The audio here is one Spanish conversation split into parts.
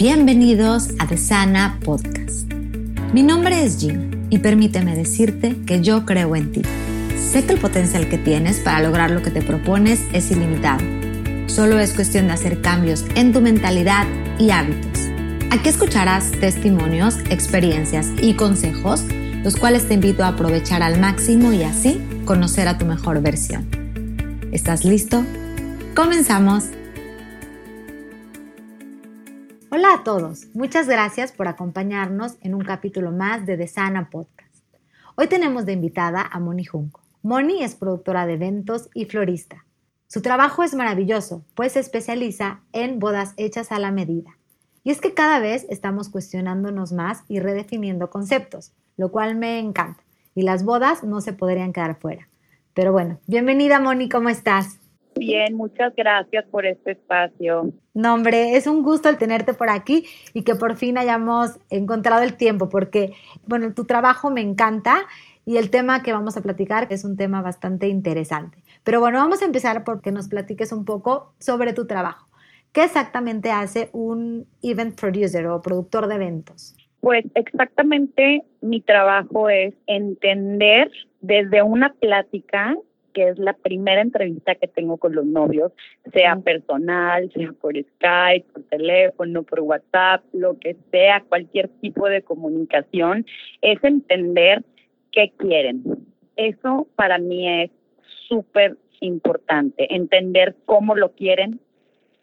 Bienvenidos a The Sana Podcast. Mi nombre es Jim y permíteme decirte que yo creo en ti. Sé que el potencial que tienes para lograr lo que te propones es ilimitado. Solo es cuestión de hacer cambios en tu mentalidad y hábitos. Aquí escucharás testimonios, experiencias y consejos, los cuales te invito a aprovechar al máximo y así conocer a tu mejor versión. ¿Estás listo? Comenzamos. Hola a todos, muchas gracias por acompañarnos en un capítulo más de The Podcast. Hoy tenemos de invitada a Moni Junco. Moni es productora de eventos y florista. Su trabajo es maravilloso, pues se especializa en bodas hechas a la medida. Y es que cada vez estamos cuestionándonos más y redefiniendo conceptos, lo cual me encanta. Y las bodas no se podrían quedar fuera. Pero bueno, bienvenida Moni, ¿cómo estás? Bien, muchas gracias por este espacio. No, hombre, es un gusto el tenerte por aquí y que por fin hayamos encontrado el tiempo, porque, bueno, tu trabajo me encanta y el tema que vamos a platicar es un tema bastante interesante. Pero bueno, vamos a empezar porque nos platiques un poco sobre tu trabajo. ¿Qué exactamente hace un event producer o productor de eventos? Pues exactamente mi trabajo es entender desde una plática que es la primera entrevista que tengo con los novios, sea personal, sea por Skype, por teléfono, por WhatsApp, lo que sea, cualquier tipo de comunicación, es entender qué quieren. Eso para mí es súper importante, entender cómo lo quieren,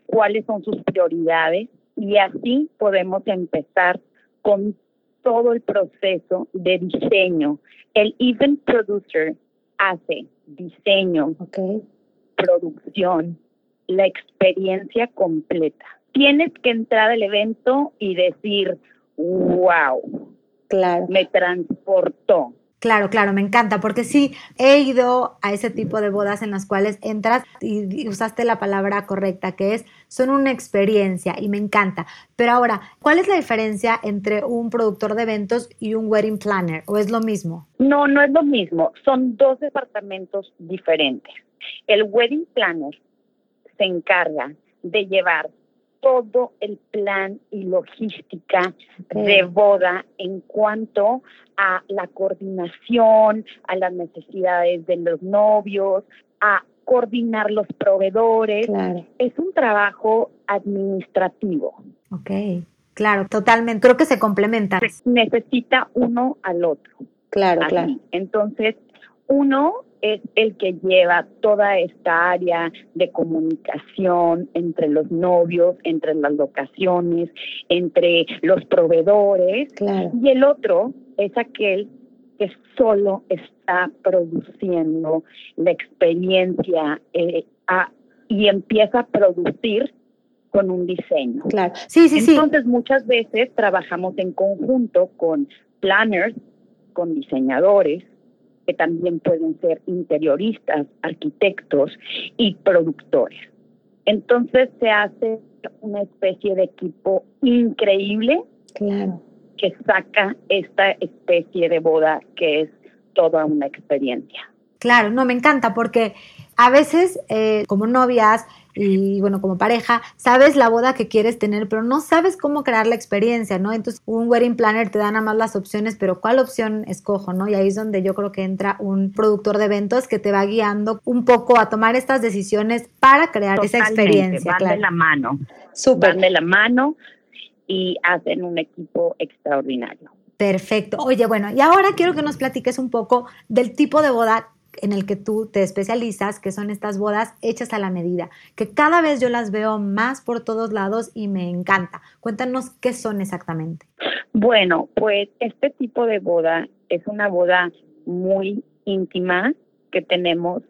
cuáles son sus prioridades y así podemos empezar con todo el proceso de diseño. El event producer hace diseño, producción, la experiencia completa. Tienes que entrar al evento y decir, wow, claro. me transportó. Claro, claro, me encanta, porque sí he ido a ese tipo de bodas en las cuales entras y usaste la palabra correcta, que es, son una experiencia y me encanta. Pero ahora, ¿cuál es la diferencia entre un productor de eventos y un wedding planner? ¿O es lo mismo? No, no es lo mismo, son dos departamentos diferentes. El wedding planner se encarga de llevar todo el plan y logística de boda en cuanto a la coordinación, a las necesidades de los novios, a coordinar los proveedores. Es un trabajo administrativo. Ok, claro, totalmente. Creo que se complementan. necesita uno al otro. Claro, claro. Entonces, uno es el que lleva toda esta área de comunicación entre los novios, entre las locaciones, entre los proveedores. Y el otro es aquel que solo está produciendo la experiencia eh, y empieza a producir con un diseño. Claro. Sí, sí, Entonces, muchas veces trabajamos en conjunto con planners, con diseñadores, que también pueden ser interioristas, arquitectos y productores. Entonces se hace una especie de equipo increíble claro. que saca esta especie de boda que es toda una experiencia. Claro, no, me encanta porque a veces eh, como novias y bueno, como pareja, sabes la boda que quieres tener, pero no sabes cómo crear la experiencia, ¿no? Entonces, un wedding planner te da nada más las opciones, pero ¿cuál opción escojo, no? Y ahí es donde yo creo que entra un productor de eventos que te va guiando un poco a tomar estas decisiones para crear esa experiencia. Van de la mano. Súper. Van de la mano y hacen un equipo extraordinario. Perfecto. Oye, bueno, y ahora quiero que nos platiques un poco del tipo de boda en el que tú te especializas, que son estas bodas hechas a la medida, que cada vez yo las veo más por todos lados y me encanta. Cuéntanos qué son exactamente. Bueno, pues este tipo de boda es una boda muy íntima que tenemos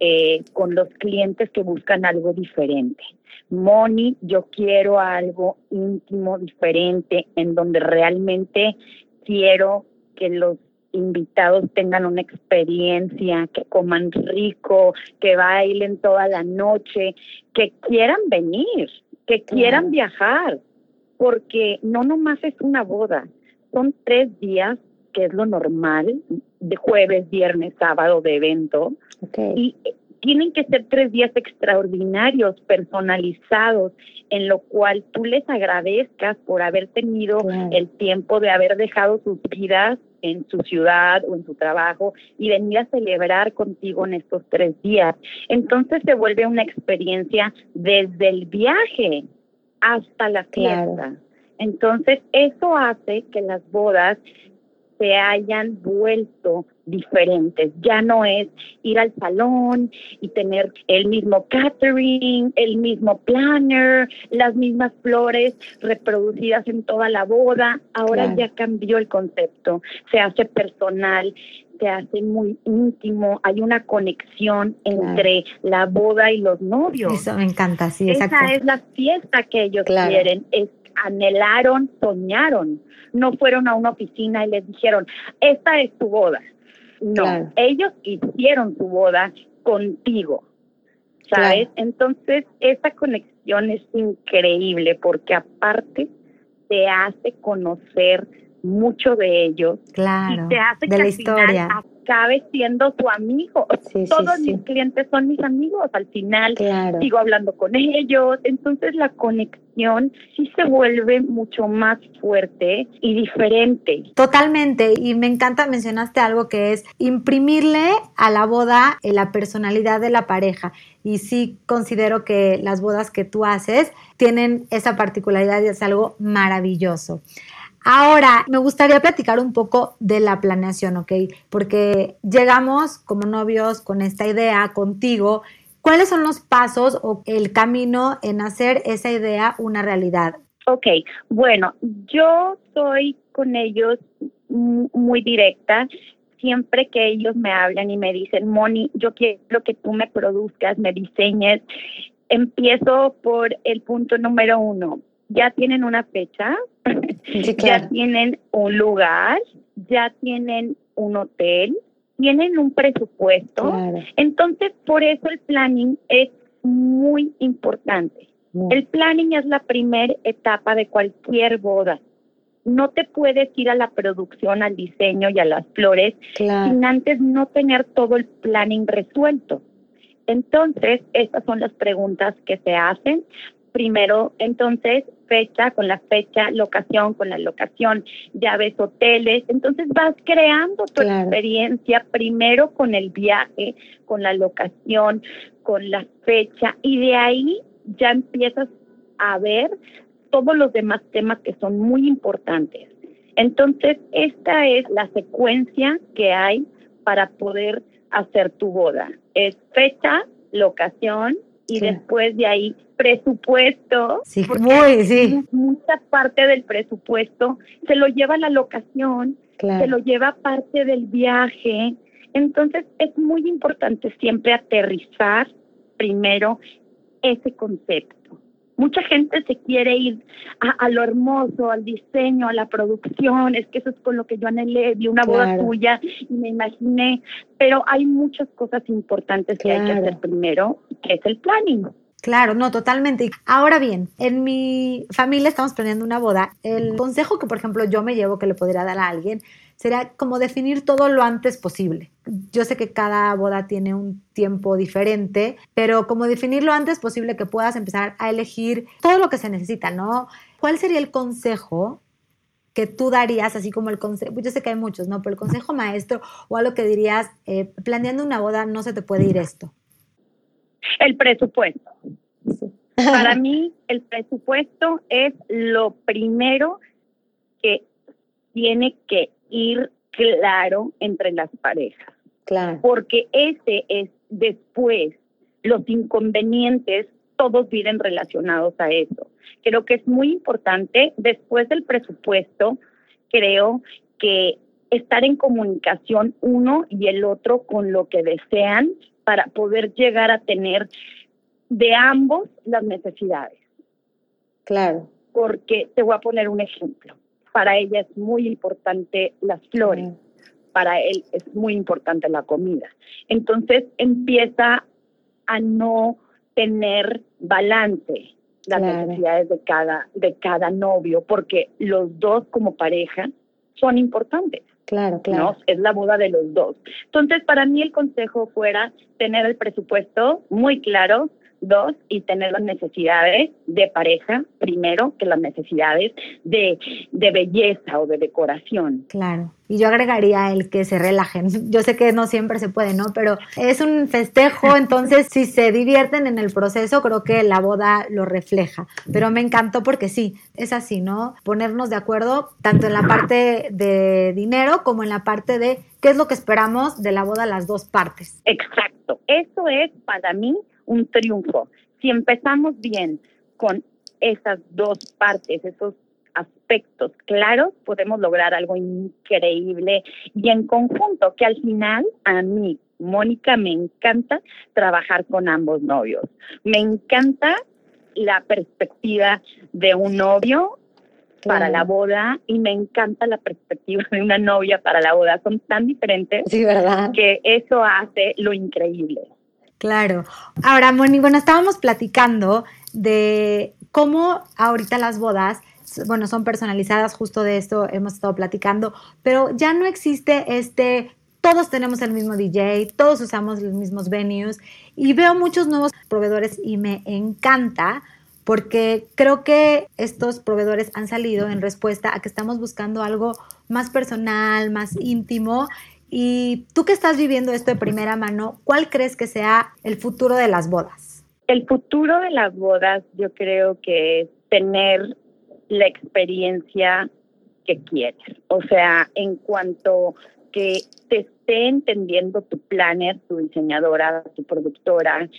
eh, con los clientes que buscan algo diferente. Moni, yo quiero algo íntimo, diferente, en donde realmente quiero que los invitados tengan una experiencia, que coman rico, que bailen toda la noche, que quieran venir, que quieran viajar, porque no nomás es una boda, son tres días, que es lo normal, de jueves, viernes, sábado de evento, y tienen que ser tres días extraordinarios, personalizados, en lo cual tú les agradezcas por haber tenido el tiempo de haber dejado sus vidas en su ciudad o en su trabajo y venir a celebrar contigo en estos tres días. Entonces se vuelve una experiencia desde el viaje hasta la fiesta. Entonces eso hace que las bodas se hayan vuelto diferentes. Ya no es ir al salón y tener el mismo catering, el mismo planner, las mismas flores reproducidas en toda la boda. Ahora ya cambió el concepto. Se hace personal, se hace muy íntimo, hay una conexión entre la boda y los novios. Eso me encanta, sí, exacto. Esa es la fiesta que ellos quieren, es, anhelaron, soñaron no fueron a una oficina y les dijeron, esta es tu boda. No, ellos hicieron su boda contigo, ¿sabes? Entonces, esa conexión es increíble porque aparte te hace conocer mucho de ellos. Claro. Y te hace de la historia acabe siendo tu amigo. Todos mis clientes son mis amigos. Al final sigo hablando con ellos. Entonces la conexión sí se vuelve mucho más fuerte y diferente. Totalmente. Y me encanta, mencionaste algo que es imprimirle a la boda la personalidad de la pareja. Y sí considero que las bodas que tú haces tienen esa particularidad y es algo maravilloso. Ahora, me gustaría platicar un poco de la planeación, ¿ok? Porque llegamos como novios con esta idea contigo. ¿Cuáles son los pasos o el camino en hacer esa idea una realidad? Ok, bueno, yo soy con ellos muy directa. Siempre que ellos me hablan y me dicen, Moni, yo quiero que tú me produzcas, me diseñes, empiezo por el punto número uno. Ya tienen una fecha, ya tienen un lugar, ya tienen un hotel, tienen un presupuesto. Entonces, por eso el planning es muy importante. El planning es la primera etapa de cualquier boda. No te puedes ir a la producción, al diseño y a las flores sin antes no tener todo el planning resuelto. Entonces, estas son las preguntas que se hacen primero entonces fecha con la fecha, locación con la locación, llaves, hoteles. Entonces vas creando tu experiencia primero con el viaje, con la locación, con la fecha y de ahí ya empiezas a ver todos los demás temas que son muy importantes. Entonces, esta es la secuencia que hay para poder hacer tu boda. Es fecha, locación y después de ahí presupuesto. Sí, muy, sí. Mucha parte del presupuesto se lo lleva la locación, se lo lleva parte del viaje. Entonces es muy importante siempre aterrizar primero ese concepto. Mucha gente se quiere ir a, lo hermoso, al diseño, a la producción, es que eso es con lo que yo anhelé, vi una boda tuya y me imaginé, pero hay muchas cosas importantes que hay que hacer primero, que es el planning. Claro, no, totalmente. Ahora bien, en mi familia estamos planeando una boda. El consejo que, por ejemplo, yo me llevo que le podría dar a alguien sería como definir todo lo antes posible. Yo sé que cada boda tiene un tiempo diferente, pero como definir lo antes posible que puedas empezar a elegir todo lo que se necesita, ¿no? ¿Cuál sería el consejo que tú darías, así como el consejo, yo sé que hay muchos, ¿no? Pero el consejo maestro o algo que dirías, eh, planeando una boda no se te puede ir esto. El presupuesto. Para mí, el presupuesto es lo primero que tiene que ir claro entre las parejas. Claro. Porque ese es después los inconvenientes, todos vienen relacionados a eso. Creo que es muy importante, después del presupuesto, creo que estar en comunicación uno y el otro con lo que desean para poder llegar a tener de ambos las necesidades. Claro. Porque te voy a poner un ejemplo. Para ella es muy importante las flores, para él es muy importante la comida. Entonces empieza a no tener balance las necesidades de cada, de cada novio, porque los dos como pareja son importantes. Claro, claro. ¿no? Es la boda de los dos. Entonces, para mí el consejo fuera tener el presupuesto muy claro, Dos, y tener las necesidades de pareja, primero, que las necesidades de, de belleza o de decoración. Claro. Y yo agregaría el que se relajen. Yo sé que no siempre se puede, ¿no? Pero es un festejo, entonces si se divierten en el proceso, creo que la boda lo refleja. Pero me encantó porque sí, es así, ¿no? Ponernos de acuerdo tanto en la parte de dinero como en la parte de qué es lo que esperamos de la boda las dos partes. Exacto. Eso es para mí un triunfo. Si empezamos bien con esas dos partes, esos aspectos claros, podemos lograr algo increíble y en conjunto, que al final a mí, Mónica, me encanta trabajar con ambos novios. Me encanta la perspectiva de un novio para la boda y me encanta la perspectiva de una novia para la boda. Son tan diferentes que eso hace lo increíble. Claro. Ahora, Moni, bueno, estábamos platicando de cómo ahorita las bodas, bueno, son personalizadas, justo de esto hemos estado platicando, pero ya no existe este, todos tenemos el mismo DJ, todos usamos los mismos venues y veo muchos nuevos proveedores y me encanta porque creo que estos proveedores han salido en respuesta a que estamos buscando algo más personal, más íntimo y tú que estás viviendo esto de primera mano, ¿cuál crees que sea el futuro de las bodas? El futuro de las bodas yo creo que es tener la experiencia que quieres. O sea, en cuanto que te esté entendiendo tu planner, tu diseñadora, tu productora.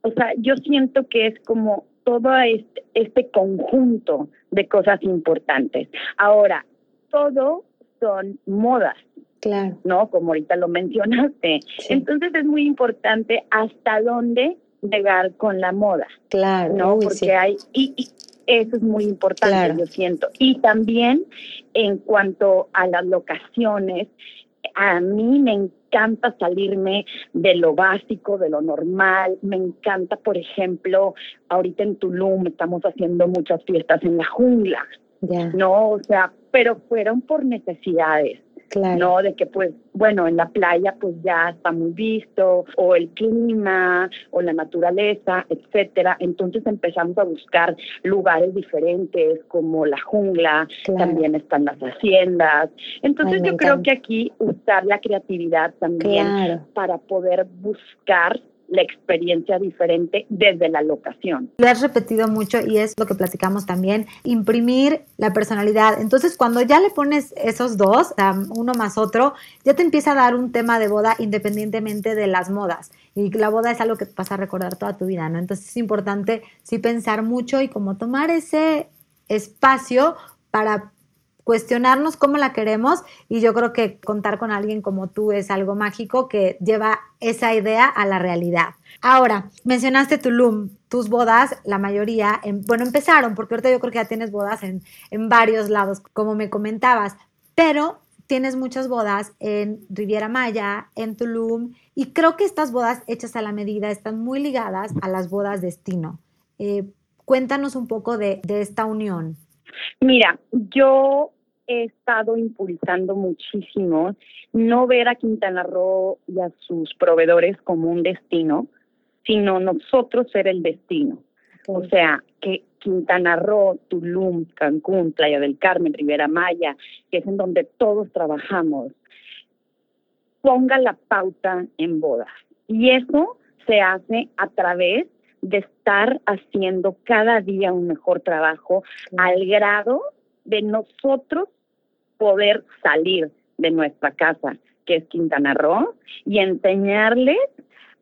O sea, yo siento que es como todo este, este conjunto de cosas importantes. Ahora, todo son modas. Claro. ¿No? Como ahorita lo mencionaste. Entonces es muy importante hasta dónde llegar con la moda. Claro. ¿No? Porque hay, y, eso es muy importante, yo siento. Y también en cuanto a las locaciones, a mí me encanta salirme de lo básico, de lo normal. Me encanta, por ejemplo, ahorita en Tulum estamos haciendo muchas fiestas en la jungla. No, o sea, pero fueron por necesidades. ¿No? De que pues, bueno, en la playa pues ya está muy visto, o el clima, o la naturaleza, etcétera. Entonces empezamos a buscar lugares diferentes, como la jungla, también están las haciendas. Entonces yo creo que aquí usar la creatividad también para poder buscar la experiencia diferente desde la locación. Lo has repetido mucho y es lo que platicamos también, imprimir la personalidad. Entonces, cuando ya le pones esos dos, uno más otro, ya te empieza a dar un tema de boda independientemente de las modas. Y la boda es algo que vas a recordar toda tu vida, ¿no? Entonces es importante sí pensar mucho y como tomar ese espacio para cuestionarnos cómo la queremos y yo creo que contar con alguien como tú es algo mágico que lleva esa idea a la realidad. Ahora, mencionaste Tulum, tus bodas, la mayoría, bueno, empezaron, porque ahorita yo creo que ya tienes bodas en, en varios lados, como me comentabas, pero tienes muchas bodas en Riviera Maya, en Tulum, y creo que estas bodas hechas a la medida están muy ligadas a las bodas destino. Eh, cuéntanos un poco de, de esta unión. Mira, yo he estado impulsando muchísimo no ver a Quintana Roo y a sus proveedores como un destino, sino nosotros ser el destino. O sea, que Quintana Roo, Tulum, Cancún, Playa del Carmen, Rivera Maya, que es en donde todos trabajamos, ponga la pauta en bodas. Y eso se hace a través de estar haciendo cada día un mejor trabajo al grado de nosotros poder salir de nuestra casa, que es Quintana Roo, y enseñarles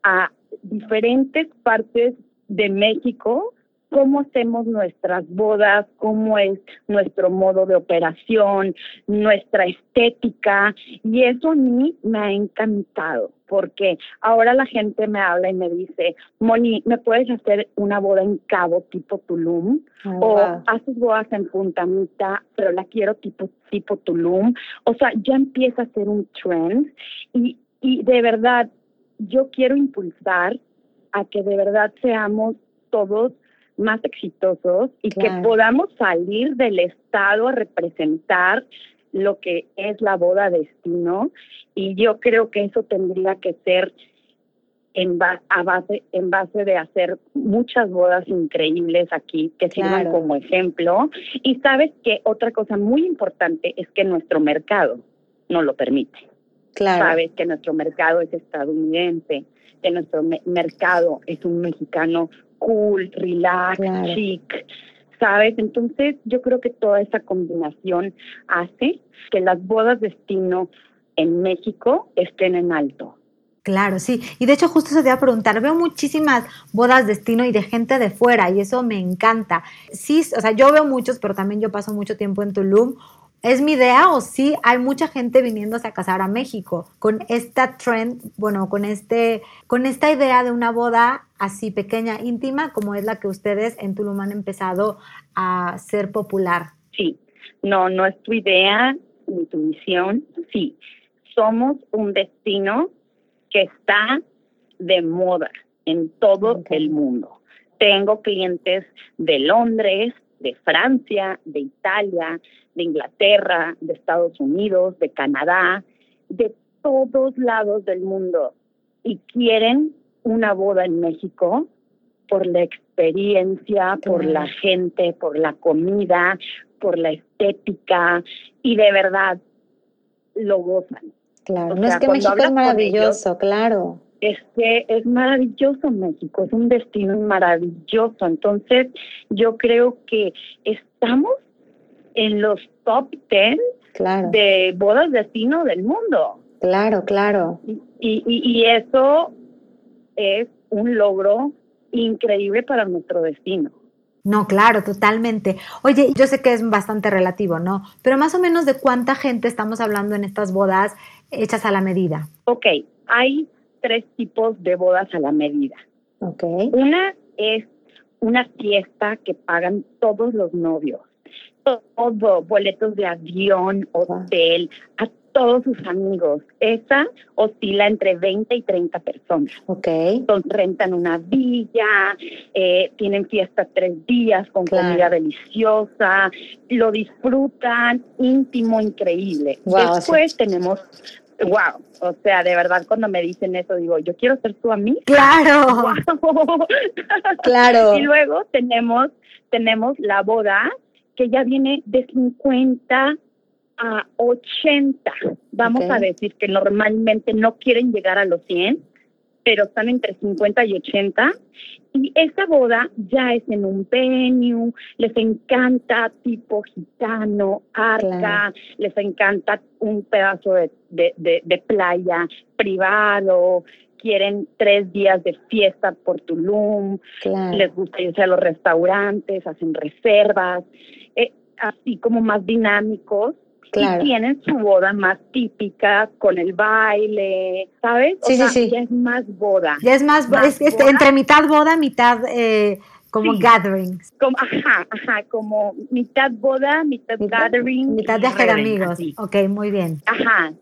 a diferentes partes de México cómo hacemos nuestras bodas, cómo es nuestro modo de operación, nuestra estética, y eso a mí me ha encantado, porque ahora la gente me habla y me dice, Moni, ¿me puedes hacer una boda en Cabo tipo Tulum? Ah, o haces bodas en Puntamita, pero la quiero tipo, tipo Tulum. O sea, ya empieza a ser un trend y, y de verdad, yo quiero impulsar a que de verdad seamos todos más exitosos y que podamos salir del Estado a representar lo que es la boda destino y yo creo que eso tendría que ser en, a base, en base de hacer muchas bodas increíbles aquí que sirvan como ejemplo. Y sabes que otra cosa muy importante es que nuestro mercado no lo permite. Claro. Sabes que nuestro mercado es estadounidense, que nuestro mercado es un mexicano cool, relax, chic. ¿Sabes? Entonces yo creo que toda esa combinación hace que las bodas destino en México estén en alto. Claro, sí. Y de hecho justo se te iba a preguntar, veo muchísimas bodas destino y de gente de fuera y eso me encanta. Sí, o sea, yo veo muchos, pero también yo paso mucho tiempo en Tulum. ¿Es mi idea o sí hay mucha gente viniéndose a casar a México con esta trend, bueno, con este con esta idea de una boda así pequeña, íntima, como es la que ustedes en Tulum han empezado a ser popular? Sí. No, no es tu idea ni tu misión. Sí. Somos un destino que está de moda en todo el mundo. Tengo clientes de Londres, de Francia, de Italia, de Inglaterra, de Estados Unidos, de Canadá, de todos lados del mundo y quieren una boda en México por la experiencia, por la gente, por la comida, por la estética y de verdad lo gozan. Claro, no es que México es maravilloso, claro. Es que es maravilloso México, es un destino maravilloso. Entonces, yo creo que estamos en los top 10 de bodas destino del mundo. Claro, claro. Y, y, eso es un logro increíble para nuestro destino. No, claro, totalmente. Oye, yo sé que es bastante relativo, ¿no? Pero más o menos de cuánta gente estamos hablando en estas bodas hechas a la medida. Ok, hay tres tipos de bodas a la medida. Ok. Una es una fiesta que pagan todos los novios todo, boletos de avión, hotel, a todos sus amigos. Esa oscila entre 20 y 30 personas. Ok. Entonces rentan una villa, eh, tienen fiesta tres días con comida deliciosa, lo disfrutan, íntimo, increíble. Después tenemos wow, o sea, de verdad cuando me dicen eso digo, yo quiero ser tu amiga. Claro. Claro. y luego tenemos tenemos la boda que ya viene de 50 a 80. Vamos a decir que normalmente no quieren llegar a los 100, pero están entre 50 y 80. Y esa boda ya es en un venue, les encanta tipo gitano, arca, les encanta un pedazo de, de, de, playa privado, quieren tres días de fiesta por Tulum, les gusta irse a los restaurantes, hacen reservas así como más dinámicos. Y tienen su boda más típica con el baile, ¿sabes? Sí, sí, sí. Ya es más boda. Ya es más, es, entre mitad boda, mitad eh, como gatherings. Como, ajá, ajá, como mitad boda, mitad, gathering. Mitad de hacer amigos. Ok, muy bien. Ajá.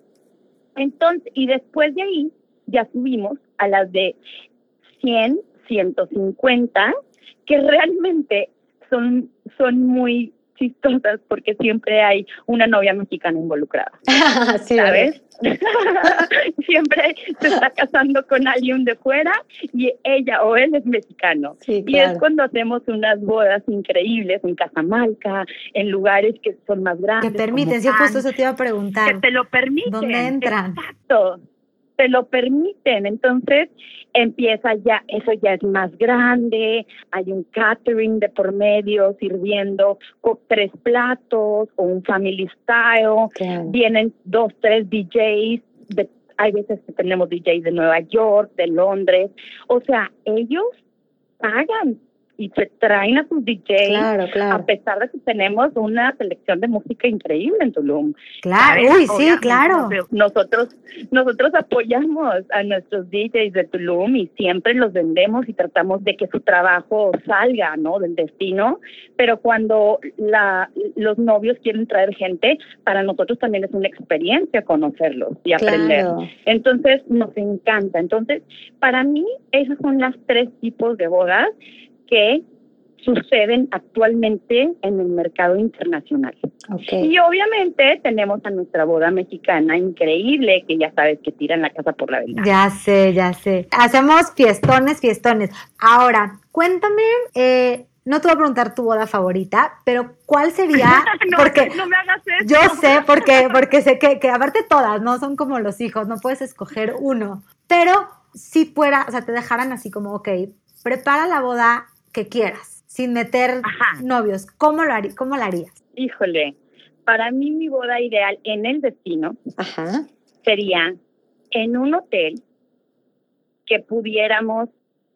Entonces, y después de ahí ya subimos a las de 100, 150, que realmente son, son muy chistosas porque siempre hay una novia mexicana involucrada. ¿Sabes? siempre se está casando con alguien de fuera y ella o él es mexicano. Y es cuando hacemos unas bodas increíbles en Casamalca, en lugares que son más grandes. Que permiten, yo justo eso te iba a preguntar. Que te lo permiten. ¿Dónde entran? Exacto te lo permiten. Entonces empieza ya, eso ya es más grande, hay un catering de por medio sirviendo con tres platos o un family style, vienen dos, tres DJs, de, hay veces que tenemos DJs de Nueva York, de Londres, o sea, ellos pagan y se traen a sus DJs, a pesar de que tenemos una selección de música increíble en Tulum. Claro, uy, sí, claro. Nosotros, nosotros apoyamos a nuestros DJs de Tulum y siempre los vendemos y tratamos de que su trabajo salga, ¿no? Del destino, pero cuando la, los novios quieren traer gente, para nosotros también es una experiencia conocerlos y aprender. Entonces, nos encanta. Entonces, para mí, esos son los tres tipos de bodas que suceden actualmente en el mercado internacional. Y obviamente tenemos a nuestra boda mexicana increíble, que ya sabes que tiran la casa por la ventana. Ya sé, ya sé. Hacemos fiestones, fiestones. Ahora, cuéntame, eh, no te voy a preguntar tu boda favorita, pero ¿cuál sería? no, porque no me hagas eso. Yo sé, porque, porque sé que, que aparte todas, ¿no? Son como los hijos, no puedes escoger uno. Pero si fuera, o sea, te dejaran así como, ok, prepara la boda que quieras, sin meter novios, ¿cómo lo, harí, ¿cómo lo harías? Híjole, para mí mi boda ideal en el destino sería en un hotel que pudiéramos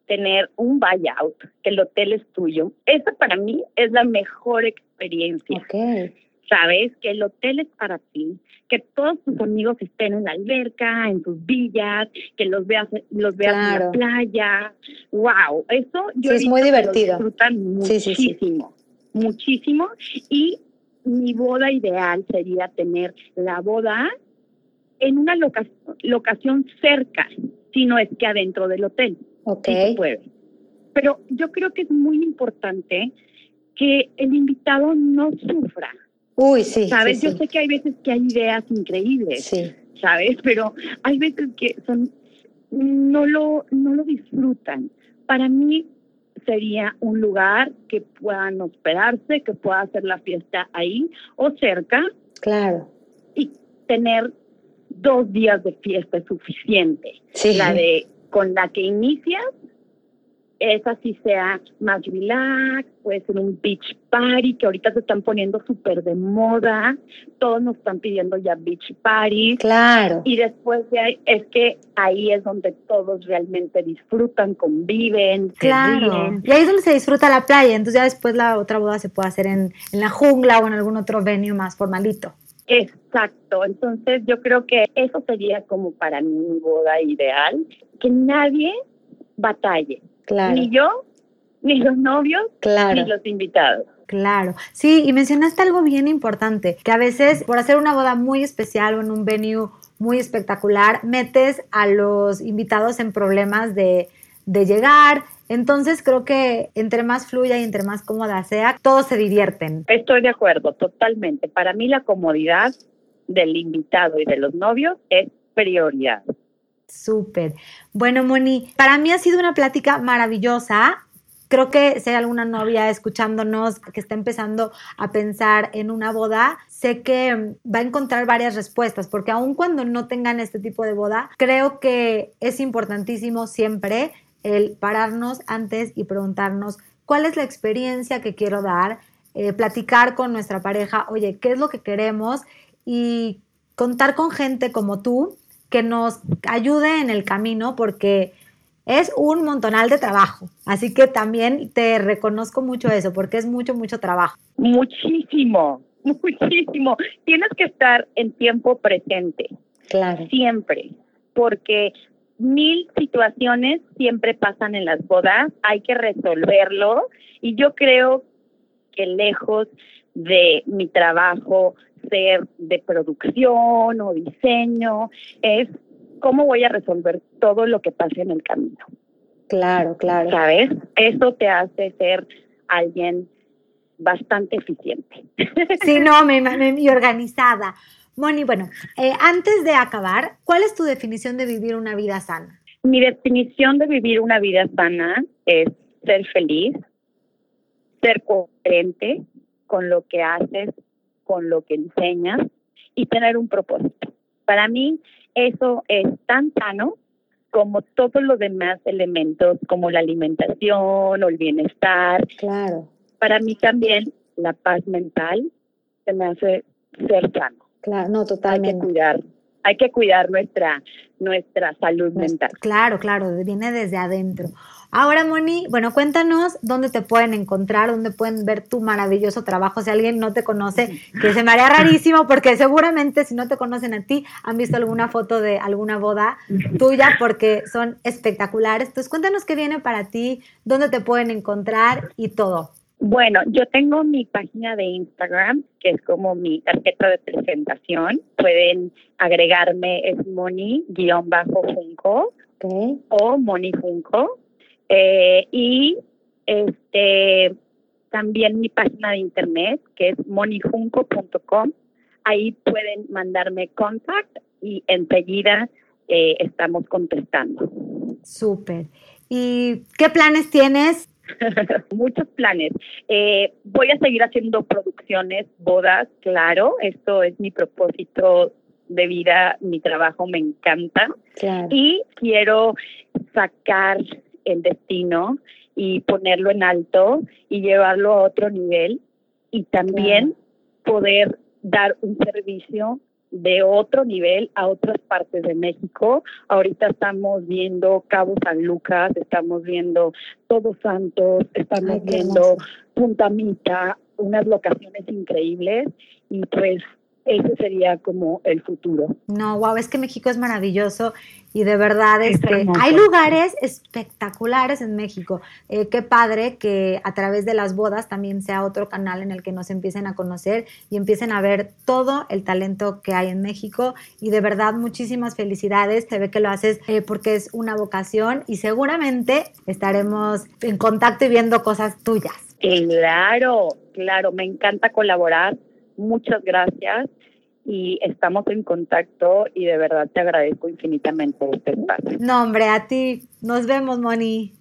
tener un buyout, que el hotel es tuyo. Esa para mí es la mejor experiencia. Okay sabes que el hotel es para ti, que todos tus amigos estén en la alberca, en tus villas, que los veas, los veas en la playa. Wow, eso yo es muy divertido. disfrutan muchísimo, muchísimo. Y mi boda ideal sería tener la boda en una locación cerca, si no es que adentro del hotel. Ok. puede. Pero yo creo que es muy importante que el invitado no sufra Uy, sí. ¿Sabes? Yo sé que hay veces que hay ideas increíbles, sí. ¿sabes? Pero hay veces que son no lo no lo disfrutan. Para mí sería un lugar que puedan hospedarse, que pueda hacer la fiesta ahí o cerca. Claro. Y tener dos días de fiesta es suficiente. Sí. La de con la que inicias esa sí sea más relax, puede ser un beach party, que ahorita se están poniendo súper de moda, todos nos están pidiendo ya beach party. Claro. Y después de ahí, es que ahí es donde todos realmente disfrutan, conviven. Claro. y ahí es donde se disfruta la playa, entonces ya después la otra boda se puede hacer en, en la jungla o en algún otro venue más formalito. Exacto, entonces yo creo que eso sería como para mí mi boda ideal, que nadie batalle, ni yo, ni los novios, ni los invitados. Claro, sí, y mencionaste algo bien importante, que a veces por hacer una boda muy especial o en un venue muy espectacular, metes a los invitados en problemas de, de llegar. Entonces creo que entre más fluya y entre más cómoda sea, todos se divierten. Estoy de acuerdo, totalmente. Para mí la comodidad del invitado y de los novios es prioridad. Súper. Bueno, Moni, para mí ha sido una plática maravillosa. Creo que si hay alguna novia escuchándonos que está empezando a pensar en una boda, sé que va a encontrar varias respuestas, porque aun cuando no tengan este tipo de boda, creo que es importantísimo siempre el pararnos antes y preguntarnos cuál es la experiencia que quiero dar, eh, platicar con nuestra pareja, oye, ¿qué es lo que queremos? Y contar con gente como tú que nos ayude en el camino porque es un montonal de trabajo. Así que también te reconozco mucho eso porque es mucho, mucho trabajo. Muchísimo, muchísimo. Tienes que estar en tiempo presente. Claro. Siempre. Porque mil situaciones siempre pasan en las bodas, hay que resolverlo y yo creo que lejos de mi trabajo ser de producción o diseño, es cómo voy a resolver todo lo que pase en el camino. Claro, claro. ¿Sabes? Eso te hace ser alguien bastante eficiente. Sí, no, me, me, organizada. Moni, bueno, eh, antes de acabar, ¿cuál es tu definición de vivir una vida sana? Mi definición de vivir una vida sana es ser feliz, ser coherente con lo que haces con lo que enseñas y tener un propósito. Para mí eso es tan sano como todos los demás elementos, como la alimentación o el bienestar. Claro. Para mí también la paz mental se me hace ser sano. Claro, no, totalmente. Hay que cuidar, hay que cuidar nuestra, nuestra salud mental. Claro, claro, viene desde adentro. Ahora, Moni, bueno, cuéntanos dónde te pueden encontrar, dónde pueden ver tu maravilloso trabajo. Si alguien no te conoce, que se me haría rarísimo, porque seguramente si no te conocen a ti, han visto alguna foto de alguna boda tuya, porque son espectaculares. Entonces, cuéntanos qué viene para ti, dónde te pueden encontrar y todo. Bueno, yo tengo mi página de Instagram, que es como mi tarjeta de presentación. Pueden agregarme, es moni-funko o monifunko. Eh, y este también mi página de internet, que es monijunco.com. Ahí pueden mandarme contact y enseguida eh, estamos contestando. Súper. ¿Y qué planes tienes? Muchos planes. Eh, voy a seguir haciendo producciones, bodas, claro. Esto es mi propósito de vida, mi trabajo me encanta. Y quiero sacar el destino y ponerlo en alto y llevarlo a otro nivel y también poder dar un servicio de otro nivel a otras partes de México. Ahorita estamos viendo Cabo San Lucas, estamos viendo Todos Santos, estamos viendo Punta Mita, unas locaciones increíbles y pues ese sería como el futuro. No, wow, es que México es maravilloso y de verdad es que hay lugares espectaculares en México. Eh, qué padre que a través de las bodas también sea otro canal en el que nos empiecen a conocer y empiecen a ver todo el talento que hay en México y de verdad muchísimas felicidades. Se ve que lo haces eh, porque es una vocación y seguramente estaremos en contacto y viendo cosas tuyas. Claro, claro, me encanta colaborar muchas gracias y estamos en contacto y de verdad te agradezco infinitamente este espacio. No, hombre, a ti. Nos vemos, Moni.